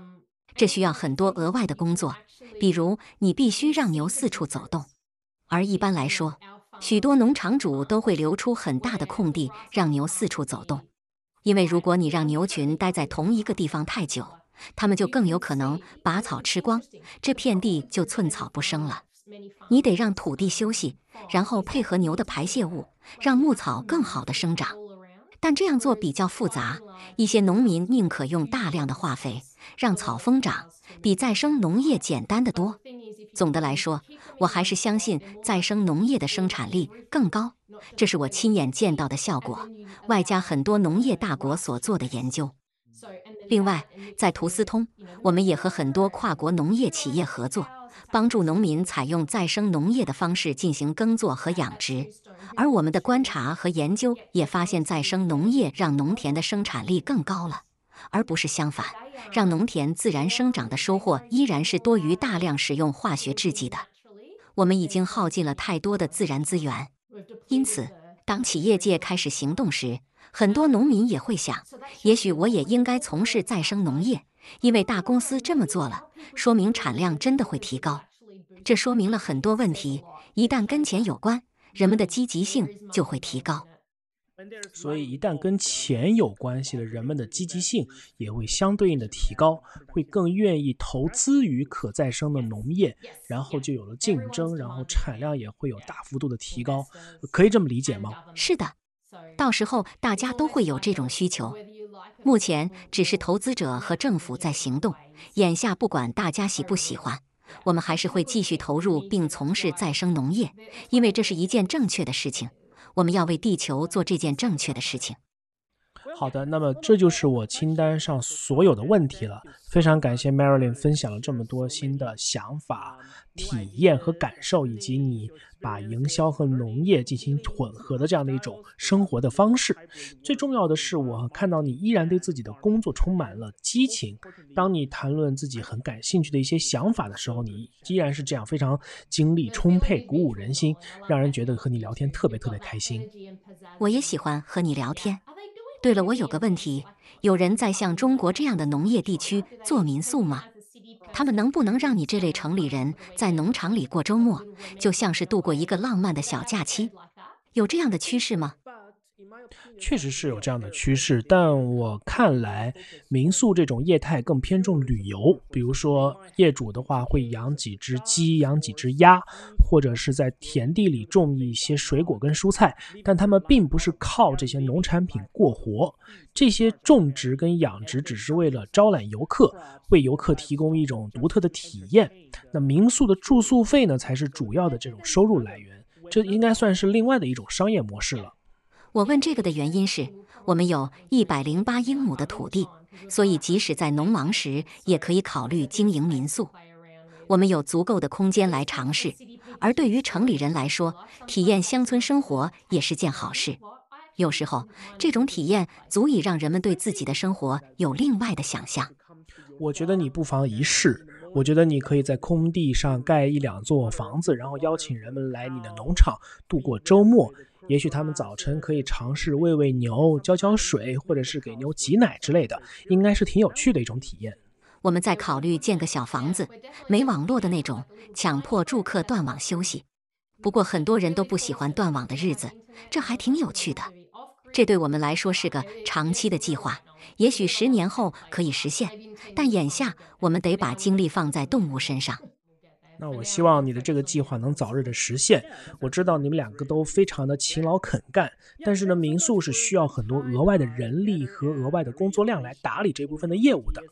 这需要很多额外的工作，比如你必须让牛四处走动，而一般来说，许多农场主都会留出很大的空地让牛四处走动。因为如果你让牛群待在同一个地方太久，它们就更有可能把草吃光，这片地就寸草不生了。你得让土地休息，然后配合牛的排泄物，让牧草更好的生长。但这样做比较复杂，一些农民宁可用大量的化肥让草疯长，比再生农业简单的多。总的来说，我还是相信再生农业的生产力更高。这是我亲眼见到的效果，外加很多农业大国所做的研究。另外，在图斯通，我们也和很多跨国农业企业合作，帮助农民采用再生农业的方式进行耕作和养殖。而我们的观察和研究也发现，再生农业让农田的生产力更高了，而不是相反，让农田自然生长的收获依然是多于大量使用化学制剂的。我们已经耗尽了太多的自然资源。因此，当企业界开始行动时，很多农民也会想：也许我也应该从事再生农业，因为大公司这么做了，说明产量真的会提高。这说明了很多问题。一旦跟钱有关，人们的积极性就会提高。所以一旦跟钱有关系的，人们的积极性也会相对应的提高，会更愿意投资于可再生的农业，然后就有了竞争，然后产量也会有大幅度的提高，可以这么理解吗？是的，到时候大家都会有这种需求。目前只是投资者和政府在行动，眼下不管大家喜不喜欢，我们还是会继续投入并从事再生农业，因为这是一件正确的事情。我们要为地球做这件正确的事情。好的，那么这就是我清单上所有的问题了。非常感谢 Marilyn 分享了这么多新的想法、体验和感受，以及你把营销和农业进行混合的这样的一种生活的方式。最重要的是，我看到你依然对自己的工作充满了激情。当你谈论自己很感兴趣的一些想法的时候，你依然是这样非常精力充沛、鼓舞人心，让人觉得和你聊天特别特别开心。我也喜欢和你聊天。对了，我有个问题：有人在像中国这样的农业地区做民宿吗？他们能不能让你这类城里人在农场里过周末，就像是度过一个浪漫的小假期？有这样的趋势吗？确实是有这样的趋势，但我看来，民宿这种业态更偏重旅游。比如说，业主的话会养几只鸡，养几只鸭，或者是在田地里种一些水果跟蔬菜，但他们并不是靠这些农产品过活。这些种植跟养殖只是为了招揽游客，为游客提供一种独特的体验。那民宿的住宿费呢，才是主要的这种收入来源。这应该算是另外的一种商业模式了。我问这个的原因是，我们有一百零八英亩的土地，所以即使在农忙时，也可以考虑经营民宿。我们有足够的空间来尝试，而对于城里人来说，体验乡村生活也是件好事。有时候，这种体验足以让人们对自己的生活有另外的想象。我觉得你不妨一试。我觉得你可以在空地上盖一两座房子，然后邀请人们来你的农场度过周末。也许他们早晨可以尝试喂喂牛、浇浇水，或者是给牛挤奶之类的，应该是挺有趣的一种体验。我们在考虑建个小房子，没网络的那种，强迫住客断网休息。不过很多人都不喜欢断网的日子，这还挺有趣的。这对我们来说是个长期的计划，也许十年后可以实现，但眼下我们得把精力放在动物身上。那我希望你的这个计划能早日的实现。我知道你们两个都非常的勤劳肯干，但是呢，民宿是需要很多额外的人力和额外的工作量来打理这部分的业务的。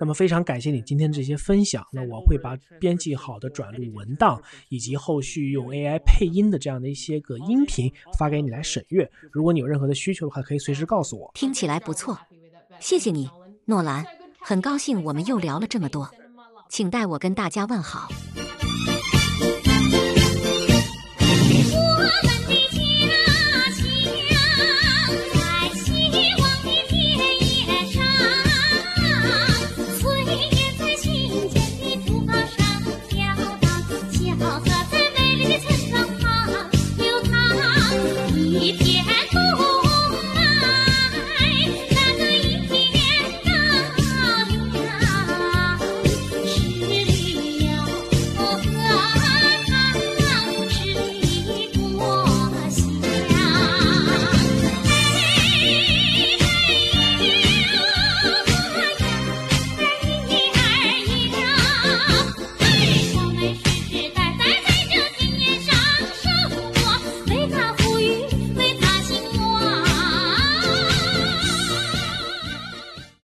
那么非常感谢你今天这些分享。那我会把编辑好的转录文档以及后续用 AI 配音的这样的一些个音频发给你来审阅。如果你有任何的需求的话，可以随时告诉我。听起来不错，谢谢你，诺兰。很高兴我们又聊了这么多。请代我跟大家问好。